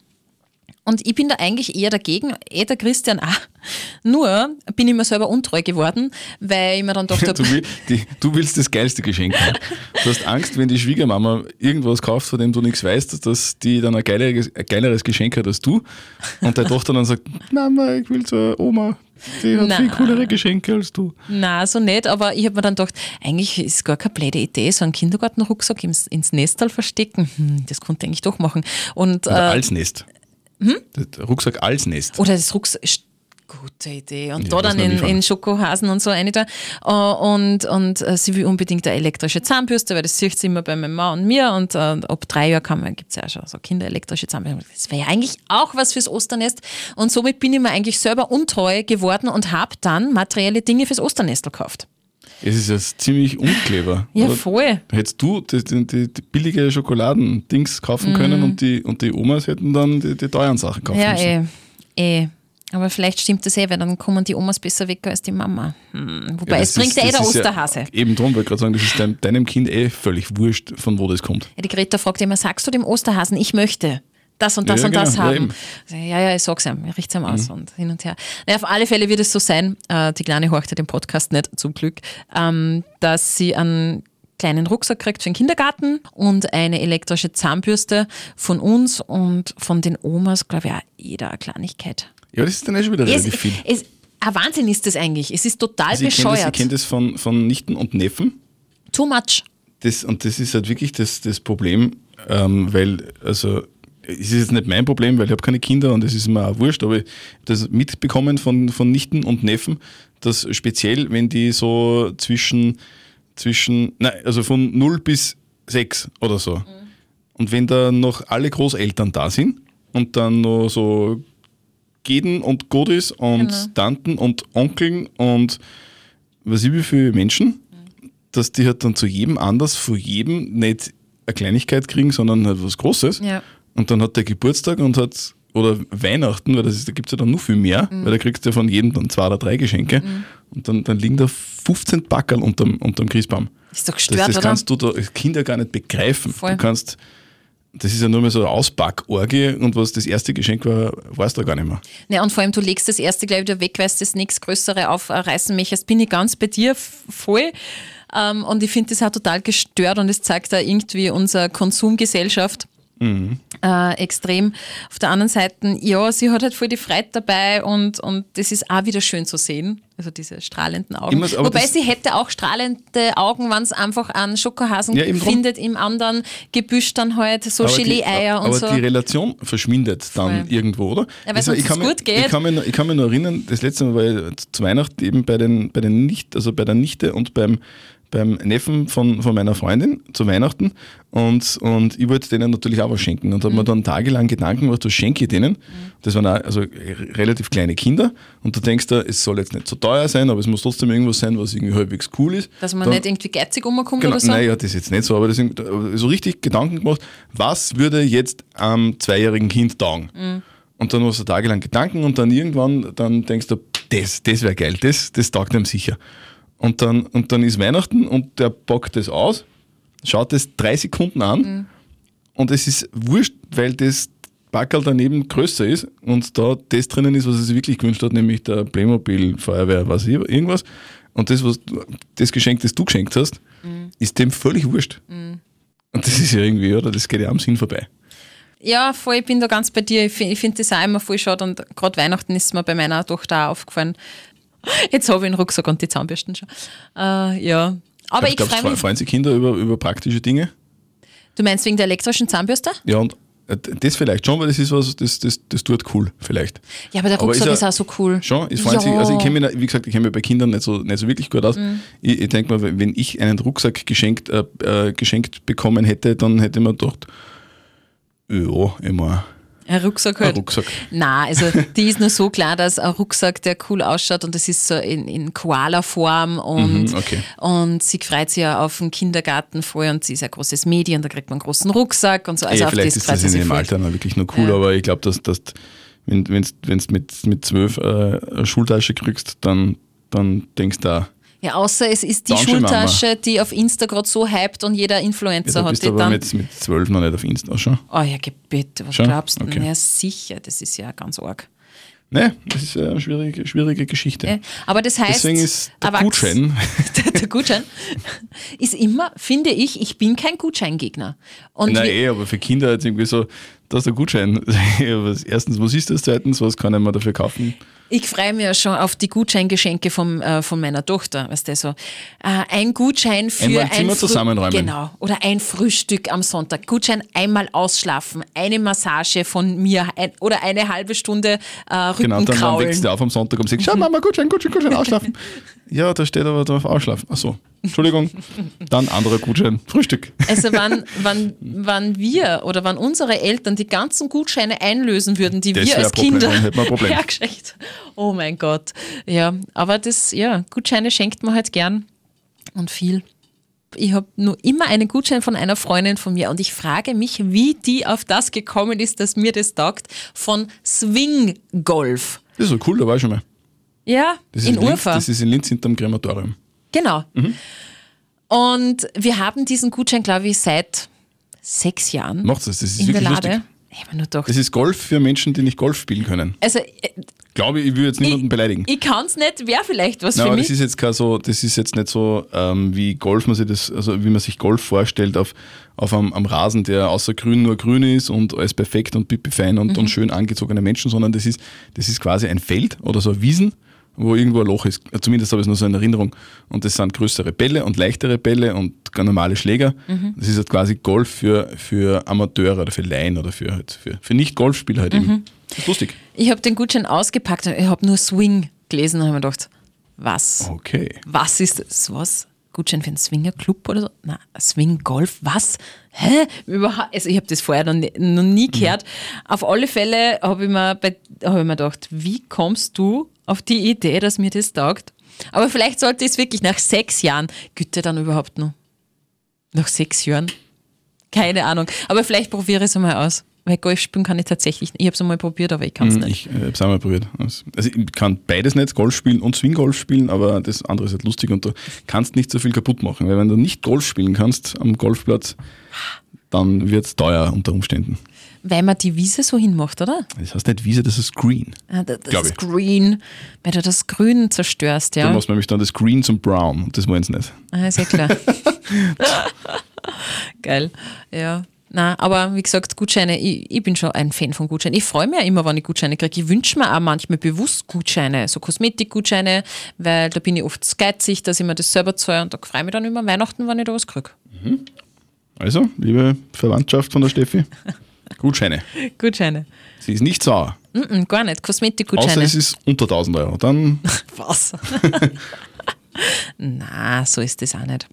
Und ich bin da eigentlich eher dagegen, eh der Christian auch. Nur bin ich mir selber untreu geworden, weil ich mir dann gedacht (laughs) habe, Du, will, die, du willst das geilste Geschenk haben. Du hast Angst, wenn die Schwiegermama irgendwas kauft, von dem du nichts weißt, dass die dann ein geileres, ein geileres Geschenk hat als du. Und deine Tochter dann sagt, Mama, ich will zur Oma. Die hat viel Nein. coolere Geschenke als du. na so nicht, aber ich habe mir dann gedacht, eigentlich ist gar keine blöde Idee, so einen Kindergartenrucksack ins, ins Nestal verstecken. Hm, das konnte ich eigentlich doch machen. Und, äh, als Nest. Hm? Rucksack als Nest. Oder das Rucksack. Gute Idee. Und Ja, da dann in, in Schokohasen und so eine da. Äh, Und, und äh, sie will unbedingt eine elektrische Zahnbürste, weil das sieht sie immer bei meiner Mann und mir. Und äh, ab drei Jahren kann man, gibt es ja auch schon so kinderelektrische Zahnbürste. Das wäre ja eigentlich auch was fürs Osternest. Und somit bin ich mir eigentlich selber untreu geworden und habe dann materielle Dinge fürs Osternest gekauft. Es ist jetzt ziemlich unclever. Ja, oder? voll. Hättest du die, die, die, die billige Schokoladendings kaufen Mhm. können und die, und die Omas hätten dann die, die teuren Sachen kaufen Ja, müssen. eh. eh. Aber vielleicht stimmt das eh, weil dann kommen die Omas besser weg als die Mama. Hm. Wobei, Ja, es bringt ist- ja eh der Osterhase. eben drum wollte ich gerade sagen, das ist dein, deinem Kind eh völlig wurscht, von wo das kommt. Ja, die Greta fragt immer, sagst du dem Osterhasen, ich möchte das und das Ja, und das genau. Haben? Mhm. ja, ja, ja, ich sag's ihm, ich richt's ihm aus und hin und her. Naja, auf alle Fälle wird es so sein, äh, die Kleine horcht ja den Podcast nicht, zum Glück, ähm, dass sie einen kleinen Rucksack kriegt für den Kindergarten und eine elektrische Zahnbürste von uns und von den Omas, glaube ich, auch jeder eine Kleinigkeit. Ja, das ist dann eh schon wieder Es, relativ viel. es, ein Wahnsinn ist das eigentlich. Es ist total Also ich kenne das, ich bescheuert. kenn das von, von Nichten und Neffen. Too much. Das, und das ist halt wirklich das, das Problem, ähm, weil, also, es ist jetzt nicht mein Problem, weil ich habe keine Kinder und es ist mir auch wurscht, aber das mitbekommen von, von Nichten und Neffen, dass speziell, wenn die so zwischen, zwischen, nein, also von 0 bis 6 oder so, und wenn da noch alle Großeltern da sind und dann noch so Geden und Godis und Genau. Tanten und Onkeln und weiß ich wie viele Menschen, dass die halt dann zu jedem anders, von jedem nicht eine Kleinigkeit kriegen, sondern halt was Großes. Ja. Und dann hat der Geburtstag und hat, oder Weihnachten, weil das ist, da gibt es ja dann noch viel mehr, Mhm. weil da kriegst du ja von jedem dann zwei oder drei Geschenke. Und dann, dann liegen da 15 Backerl unterm, unterm Christbaum. Ist doch Das, gestört, das oder? kannst du da als Kinder gar nicht begreifen. Voll. Du kannst, das ist ja nur mehr so eine Auspackorgie und was das erste Geschenk war, weißt du gar nicht mehr. Ja, und vor allem, du legst das erste gleich wieder weg, weil du das nächste Größere aufreißen möchtest. Bin ich ganz bei dir voll. Ähm, und ich finde das auch total gestört und es zeigt da irgendwie unsere Konsumgesellschaft. Mhm. Äh, extrem. Auf der anderen Seite, ja, sie hat halt voll die Freude dabei und, und das ist auch wieder schön zu sehen. Also diese strahlenden Augen. Aber Wobei sie hätte auch strahlende Augen, wenn es einfach einen Schokohasen Ja, drum. findet, im anderen Gebüsch dann halt so Aber Gelee-Eier und aber so. die Relation verschwindet dann Voll. irgendwo, oder? Ja, weil sonst ich kann es mich- gut geht. Ich kann, mich nur, ich kann mich nur erinnern, das letzte Mal war ich zu Weihnachten eben bei den, bei den nicht, also bei der Nichte und beim, beim Neffen von, von meiner Freundin zu Weihnachten und, und ich wollte denen natürlich auch was schenken und habe Mhm. mir dann tagelang Gedanken gemacht, was schenke ich denen? Das waren auch, also relativ kleine Kinder und du denkst da, es soll jetzt nicht so teuer sein, aber es muss trotzdem irgendwas sein, was irgendwie halbwegs cool ist. dass man Dann- nicht irgendwie geizig umkommt Genau, oder so. naja, das ist jetzt nicht so, aber das sind aber so richtig Gedanken gemacht, was würde jetzt am zweijährigen Kind taugen? Mhm. Und dann hast du tagelang Gedanken und dann irgendwann dann denkst du, das, das wäre geil, das, das taugt ihm sicher. Und dann, und dann ist Weihnachten und der packt das aus, schaut das drei Sekunden an Mhm. und es ist wurscht, weil das Backerl daneben größer ist und da das drinnen ist, was er sich wirklich gewünscht hat, nämlich der Playmobil Feuerwehr, was ich, irgendwas. Und das, was du, das Geschenk, das du geschenkt hast, ist dem völlig wurscht. Und das ist ja irgendwie, oder? Das geht ja am Sinn vorbei. Ja, voll, ich bin da ganz bei dir. Ich finde find das auch immer voll schade und gerade Weihnachten ist mir bei meiner Tochter auch aufgefallen. Jetzt habe ich einen Rucksack und die Zahnbürsten schon. Äh, ja. Aber ich Glaubst du, freue mich. freuen sich Kinder über, über praktische Dinge? Du meinst wegen der elektrischen Zahnbürste? Ja, und äh, das vielleicht schon, weil das ist was, das, das, das tut cool, vielleicht. Ja, aber der Aber Rucksack ist ist, er- auch so cool. Schon, freuen ja. sich, also ich kenne mich, wie gesagt, ich kenne mich bei Kindern nicht so, nicht so wirklich gut aus. Mhm. Ich, ich denke mal, wenn ich einen Rucksack geschenkt, äh, äh, geschenkt bekommen hätte, dann hätte man gedacht, ja, immer Ein Rucksack ein halt. Rucksack. Nein, also die ist nur so klar, dass ein Rucksack, der cool ausschaut und das ist so in, in Koala-Form und, Mhm, okay. und sie freut sich ja auf den Kindergarten voll und sie ist ein großes Mädchen, da kriegt man einen großen Rucksack und so. Also auf vielleicht ist das in voll. Alter noch wirklich nur cool, Ja. aber ich glaube, dass, dass wenn du wenn's mit, mit zwölf äh, eine Schultasche kriegst, dann, dann denkst du auch, Ja, außer es ist die Schultasche, die auf Insta gerade so hypt und jeder ja, Influencer da hat die du aber dann. mit, mit zwölf noch nicht auf Insta schon. Oh ja, bitte, was Schon? glaubst du? Okay. Ja, sicher, das ist ja ganz arg. Ne, das ist eine schwierige, schwierige Geschichte. Ja, Aber das heißt, Deswegen ist der Erwachs- Gutschein, (laughs) der, der Gutschein ist immer, finde ich, ich bin kein Gutscheingegner. Und nein, eh, aber für Kinder jetzt irgendwie so, das ist der Gutschein. (laughs) Ja, Erstens, was ist das? Zweitens, was kann ich mir dafür kaufen? Ich freue mich ja schon auf die Gutscheingeschenke vom, äh, von meiner Tochter. Weißt du, so äh, ein Gutschein für Einmal ein Zimmer Früh- zusammenräumen. Genau. Oder ein Frühstück am Sonntag. Gutschein einmal ausschlafen, eine Massage von mir ein, oder eine halbe Stunde äh, Genau, dann, dann wächst du auf am Sonntag um sechs. Schau, Mama, Gutschein, Gutschein, Gutschein, ausschlafen. (laughs) ja, da steht aber drauf, ausschlafen. Ach so, Entschuldigung. Dann anderer Gutschein, Frühstück. Also wann, (laughs) wann, wann wir oder wann unsere Eltern die ganzen Gutscheine einlösen würden, die Das wir als Problem, Kinder dann (laughs) Oh mein Gott. Ja, aber das, ja, Gutscheine schenkt man halt gern und viel. Ich habe nur immer einen Gutschein von einer Freundin von mir und ich frage mich, wie die auf das gekommen ist, dass mir das taugt, von Swing Golf. Das ist so cool, da war ich schon mal. Ja, Das ist in in Linz, Urfa. das ist in Linz hinterm Krematorium. Genau. Mhm. Und wir haben diesen Gutschein, glaube ich, seit sechs Jahren Macht's das, das ist in der wirklich Lade. lustig. Ich nur gedacht, Das ist Golf für Menschen, die nicht Golf spielen können. also äh, Glaube ich, will jetzt niemanden ich, beleidigen. ich kann es nicht, wäre vielleicht was Nein, für mich. das ist jetzt kein so, das ist jetzt nicht so, ähm, wie Golf man sich das, also wie man sich Golf vorstellt auf, auf einem, am Rasen, der außer grün nur grün ist und alles perfekt und pipi fein und, Mhm. und schön angezogene Menschen, sondern das ist, das ist quasi ein Feld oder so ein Wiesen, wo irgendwo ein Loch ist. Zumindest habe ich es nur so in Erinnerung. Und das sind größere Bälle und leichtere Bälle und ganz normale Schläger. Mhm. Das ist halt quasi Golf für, für Amateure oder für Laien oder für, halt, für, für Nicht-Golfspieler halt Mhm. eben. Das ist lustig. Ich habe den Gutschein ausgepackt und ich habe nur Swing gelesen und habe mir gedacht, was? Okay. Was ist das? Was? Gutschein für einen Swingerclub oder so? Nein, Swing Golf, was? Hä? Also ich habe das vorher noch nie, noch nie gehört. Auf alle Fälle habe ich, mir bei- hab ich mir gedacht, wie kommst du auf die Idee, dass mir das taugt? Aber vielleicht sollte ich es wirklich nach sechs Jahren, Güte dann überhaupt noch? Nach sechs Jahren? Keine Ahnung. Aber vielleicht probiere ich es mal aus. Weil Golf spielen kann ich tatsächlich nicht. Ich habe es einmal probiert, aber ich kann es Hm, nicht. Ich äh, habe es einmal probiert. Also ich kann beides nicht, Golf spielen und Swing-Golf spielen, aber das andere ist halt lustig und du kannst nicht so viel kaputt machen. Weil wenn du nicht Golf spielen kannst am Golfplatz, dann wird es teuer unter Umständen. Weil man die Wiese so hinmacht, oder? Das heißt nicht Wiese, das ist Green. Ah, das ist ich. Green, weil du das Grün zerstörst, Du ja. machst nämlich dann das Green zum Brown und das wollen sie nicht. Ah, ist ja klar. (laughs) Geil, ja. Na, aber wie gesagt, Gutscheine, ich, ich bin schon ein Fan von Gutscheinen. Ich freue mich ja immer, wenn ich Gutscheine kriege. Ich wünsche mir auch manchmal bewusst Gutscheine, so Kosmetikgutscheine, weil da bin ich oft geizig, dass ich mir das selber zahle und da freue ich mich dann immer Weihnachten, wenn ich da was kriege. Also, liebe Verwandtschaft von der Steffi, (laughs) Gutscheine. Gutscheine. Sie ist nicht sauer, Mm -mm, gar nicht, außer Kosmetikgutscheine. es ist unter 1000 Euro. Dann (laughs) Was? (laughs) Na, so ist das auch nicht.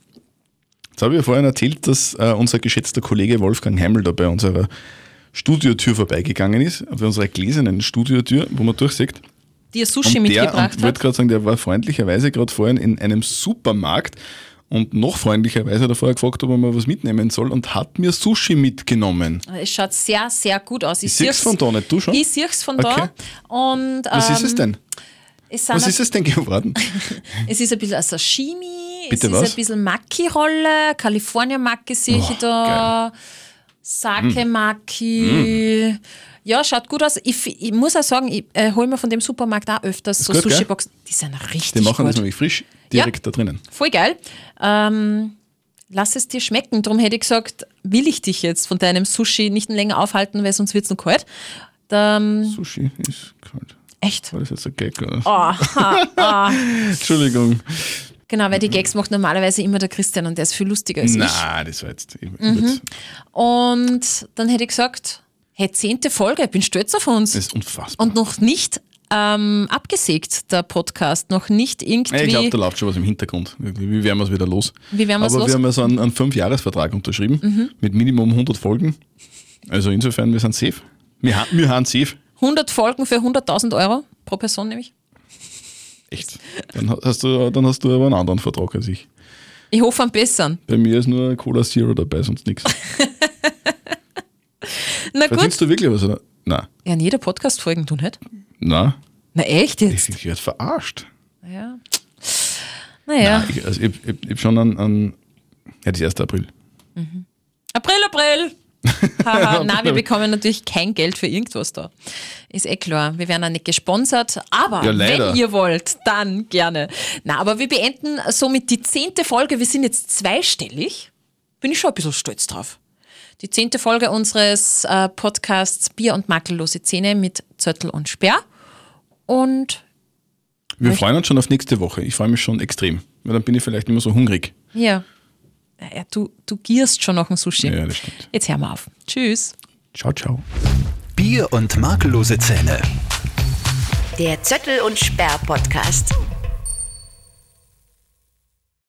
Jetzt habe ich ja vorhin erzählt, dass äh, unser geschätzter Kollege Wolfgang Heimel da bei unserer Studiotür vorbeigegangen ist, bei unserer gläsernen Studiotür, wo man durchsieht. Dir Sushi und der, mitgebracht und wollte hat. gerade sagen, der war freundlicherweise gerade vorhin in einem Supermarkt und noch freundlicherweise hat er vorher gefragt, ob er mal was mitnehmen soll und hat mir Sushi mitgenommen. Es schaut sehr, sehr gut aus. Ich sehe es von da nicht, du schon? Ich sehe es von Okay. da. Und, Was ähm, ist es denn? Es, Was ist es denn geworden? (laughs) es ist ein bisschen ein Sashimi, Bitte es was? ist ein bisschen Maki-Rolle, California-Maki sehe ich Oh, da, Sake-Maki. Ja, schaut gut aus. Ich, ich muss auch sagen, ich äh, hole mir von dem Supermarkt auch öfters so gut? Sushi-Boxen. Die sind richtig Die machen das gut. nämlich frisch direkt da drinnen. Voll geil. Ähm, lass es dir schmecken. Darum hätte ich gesagt, will ich dich jetzt von deinem Sushi nicht länger aufhalten, weil sonst wird es noch kalt. Ähm, Sushi ist kalt. echt? War das jetzt ein Gag? Oder? Oh, ha, ah. (laughs) Entschuldigung. Genau, weil die Gags macht normalerweise immer der Christian und der ist viel lustiger als ich. Na, das war jetzt. Mhm. Und dann hätte ich gesagt, hey, zehnte Folge, ich bin stolz auf uns. Das ist unfassbar. Und noch nicht ähm, abgesägt, der Podcast, noch nicht irgendwie. ich glaube, da läuft schon was im Hintergrund. Wie werden wir es wieder los? Wie werden Aber los? Mhm. wir haben ja so einen, einen Fünf-Jahres-Vertrag unterschrieben mit Minimum 100 Folgen. Also insofern, wir sind safe. Wir, haben- wir haben safe. 100 Folgen für 100.000 Euro pro Person nämlich. Echt. Dann ha- hast, du, dann hast du aber einen anderen Vertrag als ich. Ich hoffe am besseren. Bei mir ist nur Cola Zero dabei, sonst nichts. (laughs) Na Verdienst gut. du wirklich was? Oder? Nein. Ja, in jeder Podcast-Folge, du nicht? Nein. Na echt Ich, jetzt? ich werde verarscht. Ja. Naja, Nein, ich, also ich, ich, ich schon an, an ja, das 1. April. April, April! (laughs) Haha, Nein, wir bekommen natürlich kein Geld für irgendwas da. Ist eh klar. Wir werden auch nicht gesponsert. Aber Ja, wenn ihr wollt, dann gerne. Na, aber wir beenden somit die zehnte Folge. Wir sind jetzt zweistellig. Bin ich schon ein bisschen stolz drauf. Die zehnte Folge unseres äh, Podcasts Bier und makellose Zähne mit Zöttel und Sperr. Und Wir freuen uns schon auf nächste Woche. Ich freue mich schon extrem. Weil dann bin ich vielleicht nicht mehr so hungrig. ja, ja du, du gierst schon nach dem Sushi. Ja, das stimmt. Jetzt hören wir auf. Tschüss. Ciao, ciao. Bier und makellose Zähne. Der Zöttel und Sperr Podcast.